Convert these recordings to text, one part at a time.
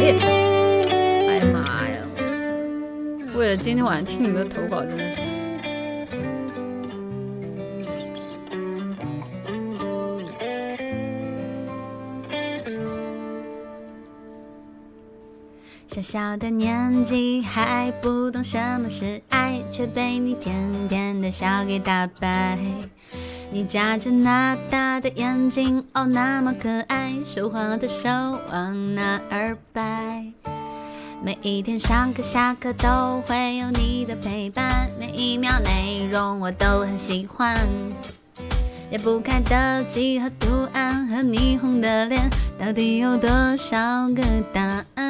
哎呀，哎呀妈呀！为了今天晚上听你们的投稿，真的是。小小的年纪还不懂什么是爱，却被你甜甜的笑给打败。你眨着那大的眼睛，哦，那么可爱，说话的手往哪儿摆？每一天上课下课都会有你的陪伴，每一秒内容我都很喜欢。解不开的几何图案和霓虹的脸，到底有多少个答案？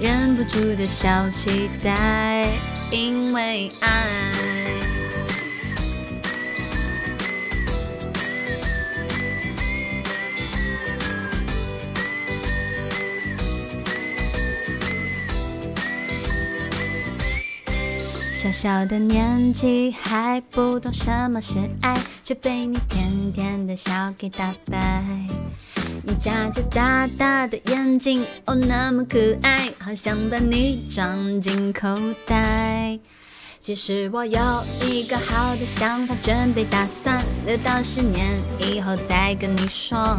忍不住的小期待，因为爱。小小的年纪还不懂什么是爱，却被你甜甜的笑给打败。你眨着大大的眼睛，哦，那么可爱，好想把你装进口袋。其实我有一个好的想法，准备打算留到十年以后再跟你说。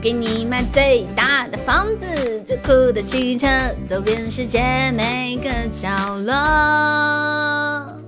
给你买最大的房子，最酷的汽车，走遍世界每个角落。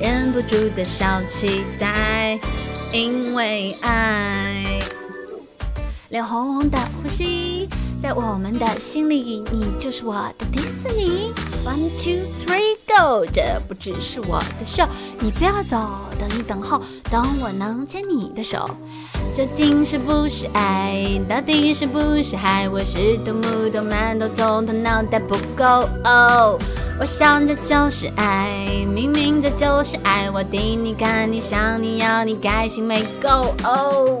忍不住的小期待，因为爱。脸红红的呼吸，在我们的心里，你就是我的迪士尼。One two three go，这不只是我的 show，，你不要走，等一等候，等我能牵你的手。究竟是不是爱？到底是不是爱？我是头目头馒头，总头脑袋不够。哦，我想这就是爱，明明这就是爱。我盯你看你想你要你开心没够。哦。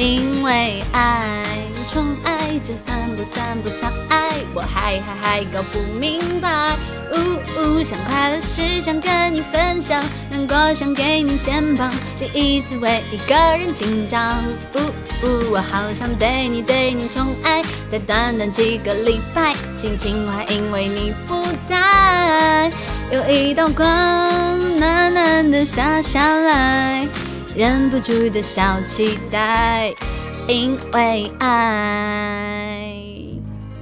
因为爱，宠爱，这算不算不算爱？我还还还搞不明白。呜呜，想快乐时想跟你分享，难过想给你肩膀，第一次为一个人紧张。呜呜，我好想对你对你宠爱，在短短几个礼拜，心情坏因为你不在。有一道光暖暖的洒下来。忍不住的小期待，因为爱。